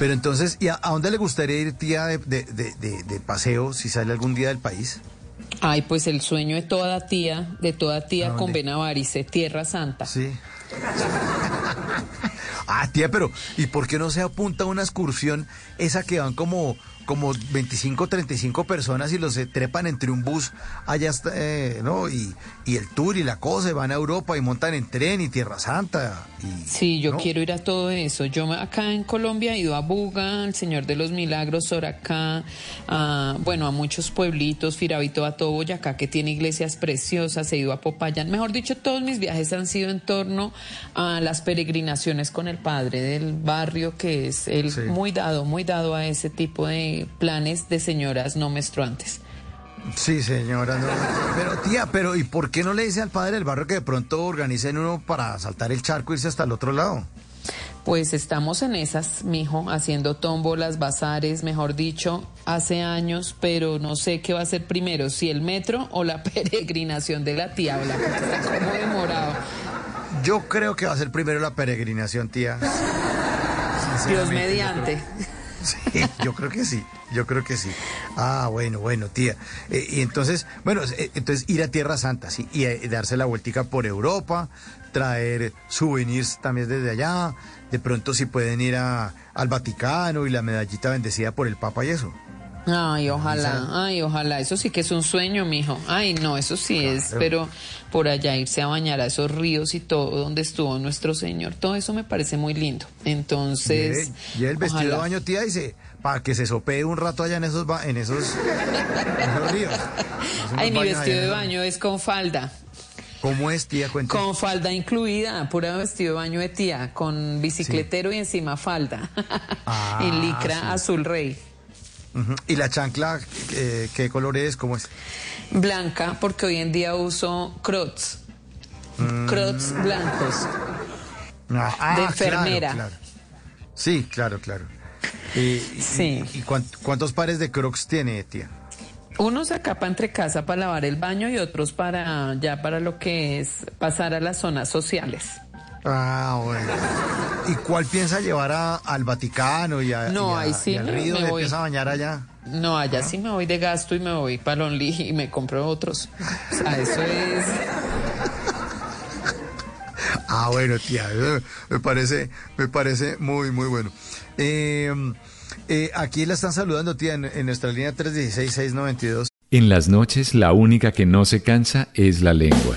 Pero entonces, ¿y a, dónde le gustaría ir, tía, de, de, de, de, paseo si sale algún día del país? Ay, pues el sueño de toda tía, de toda tía con Benavarice, Tierra Santa. Sí. ah, tía, pero ¿y por qué no se apunta a una excursión esa que van como como 25, 35 personas y los se trepan entre un bus allá, eh, ¿no? Y, y, el tour y la cosa, van a Europa y montan en tren y Tierra Santa. Y, sí, yo quiero ir a todo eso. Yo acá en Colombia he ido a Buga, al Señor de los Milagros, Soracá, a, bueno, a muchos pueblitos, Firavito, a todo Boyacá, que tiene iglesias preciosas, he ido a Popayán. Mejor dicho, todos mis viajes han sido en torno a las peregrinaciones con el padre del barrio, que es el muy dado, muy dado a ese tipo de planes de señoras no menstruantes. Sí, señora. pero tía, pero ¿y por qué no le dice al padre del barrio que de pronto organicen uno para saltar el charco e irse hasta el otro lado? Pues estamos en esas, mijo, haciendo tómbolas, bazares, mejor dicho, hace años, pero no sé qué va a ser primero, si el metro o la peregrinación de la tía, porque está como demorado. Yo creo que va a ser primero la peregrinación, tía. Dios mediante. Sí, yo creo que sí, yo creo que sí. Ah, bueno, bueno, tía. Eh, y entonces, bueno, eh, entonces ir a Tierra Santa, sí, y eh, darse la vueltica por Europa, traer souvenirs también desde allá, de pronto si pueden ir a, al Vaticano y la medallita bendecida por el Papa y eso. Ay, ojalá, ay, ojalá. Eso sí que es un sueño, mijo. Ay, no, eso sí es, pero por allá irse a bañar a esos ríos y todo donde estuvo nuestro Señor, todo eso me parece muy lindo. Entonces. Y, el vestido de baño, tía, dice, para que se sopee un rato allá en esos, en esos, ríos. Ay, mi vestido de baño es con falda. ¿Cómo es, tía? Cuéntame. Con falda incluida, pura vestido de baño de tía, con bicicletero y encima falda. Ah, y licra azul rey. ¿Y la chancla eh, qué color es? ¿Cómo es? Blanca, porque hoy en día uso crocs. Mm. Crocs blancos. Ah, de enfermera. Sí, claro, claro. ¿Y, sí. y, cuántos pares de crocs tiene, tía? Unos acá para entre casa para lavar el baño y otros para ya para lo que es pasar a las zonas sociales. Ah, bueno. ¿Y cuál piensa llevar al Vaticano y, a, no, ahí sí al río? Me, voy. a bañar allá? No, allá sí me voy de gasto y me voy para Lonely y me compro otros. O sea, eso es... Ah, bueno, tía, me parece, me parece muy, muy bueno. Eh, eh, aquí la están saludando, tía, en, en nuestra línea 316-692. En las noches, la única que no se cansa es la lengua.